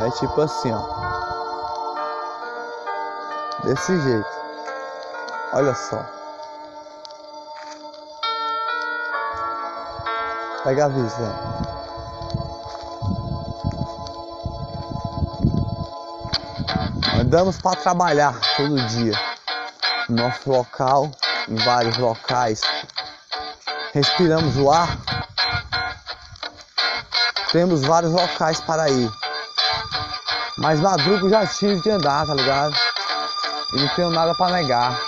É tipo assim, ó. Desse jeito. Olha só. Pega a visão. Andamos para trabalhar todo dia. No nosso local, em vários locais. Respiramos o ar. Temos vários locais para ir. Mas madruga já tive de andar, tá ligado? E não tenho nada para negar.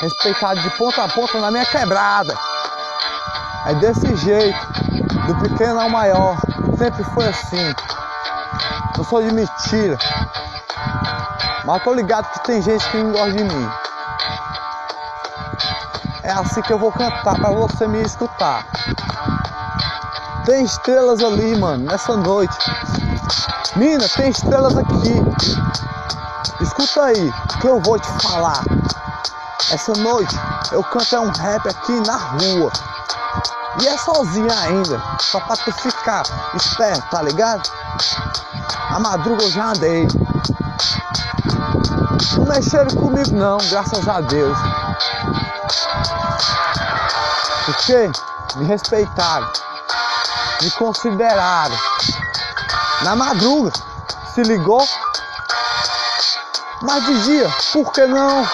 Respeitado de ponta a ponta na minha quebrada. É desse jeito, do pequeno ao maior. Sempre foi assim. Não sou de mentira. Mas tô ligado que tem gente que não gosta de mim. É assim que eu vou cantar pra você me escutar. Tem estrelas ali, mano, nessa noite. Mina, tem estrelas aqui. Escuta aí, que eu vou te falar. Essa noite eu canto é um rap aqui na rua. E é sozinha ainda, só pra tu ficar esperto, tá ligado? A madruga eu já andei. Não mexeram comigo não, graças a Deus. Porque me respeitaram, me consideraram. Na madruga, se ligou? Mas de dia, por que não?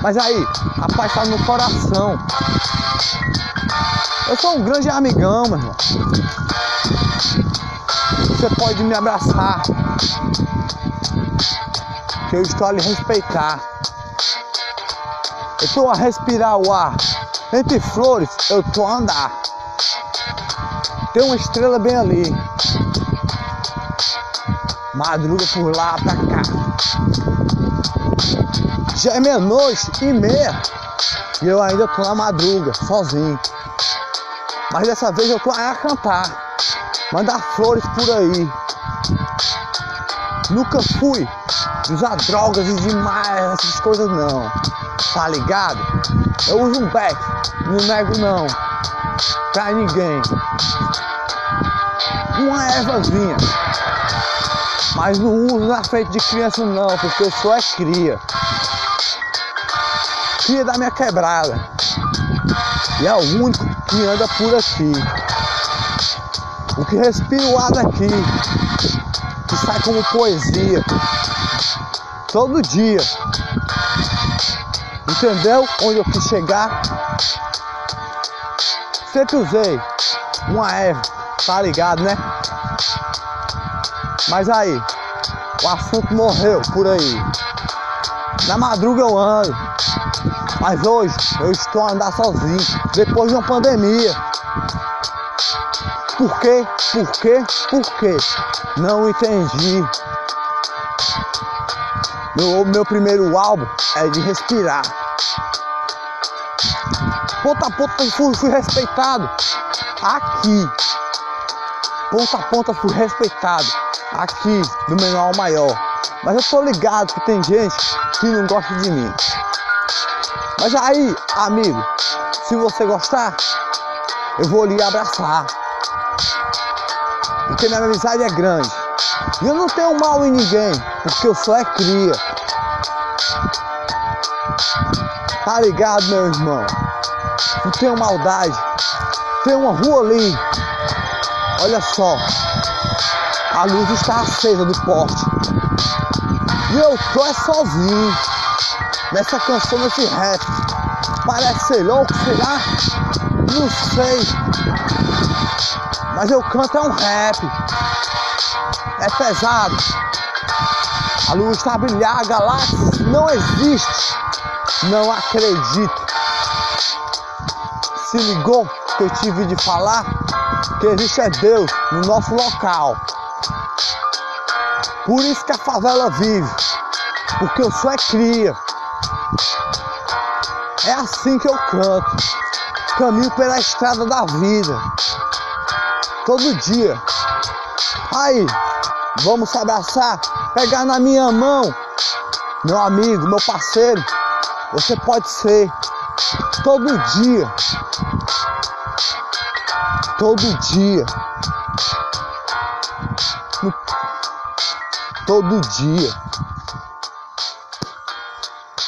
Mas aí, a paz tá no coração. Eu sou um grande amigão, meu irmão. Você pode me abraçar. Que eu estou a lhe respeitar. Eu estou a respirar o ar. Entre flores, eu estou a andar. Tem uma estrela bem ali. Madruga por lá pra cá. Já é meia-noite e meia. E eu ainda tô na madruga, sozinho. Mas dessa vez eu tô a cantar. Mandar flores por aí. Nunca fui usar drogas e demais, essas coisas não. Tá ligado? Eu uso um back, não nego não. Pra ninguém. Uma ervazinha. Mas não uso na frente de criança não, porque eu sou é cria. Cria da minha quebrada. E é o único que anda por aqui. O que respira o ar daqui. Que sai como poesia. Todo dia. Entendeu onde eu quis chegar? Sempre usei uma erva, tá ligado, né? Mas aí, o assunto morreu por aí. Na madruga eu ando, mas hoje eu estou a andar sozinho, depois de uma pandemia. Por quê? Por quê? Por quê? Não entendi. Meu, meu primeiro álbum é de respirar. Ponta a ponta fui, fui respeitado. Aqui. Ponta a ponta fui respeitado. Aqui, do menor ao maior. Mas eu tô ligado que tem gente que não gosta de mim. Mas aí, amigo, se você gostar, eu vou lhe abraçar. Porque minha amizade é grande. E eu não tenho mal em ninguém, porque eu só é cria. Tá ligado, meu irmão? Não tenho maldade. Tem uma rua ali. Olha só. A luz está acesa do poste. E eu tô é sozinho. Nessa canção, nesse rap. Parece ser louco, será? Não sei. Mas eu canto é um rap. É pesado. A luz está a brilhar, a galáxia não existe. Não acredito. Se ligou que eu tive de falar que existe é Deus no nosso local. Por isso que a favela vive. Porque eu sou é cria. É assim que eu canto. Caminho pela estrada da vida. Todo dia. Aí, vamos se abraçar, pegar na minha mão. Meu amigo, meu parceiro, você pode ser todo dia. Todo dia. todo dia.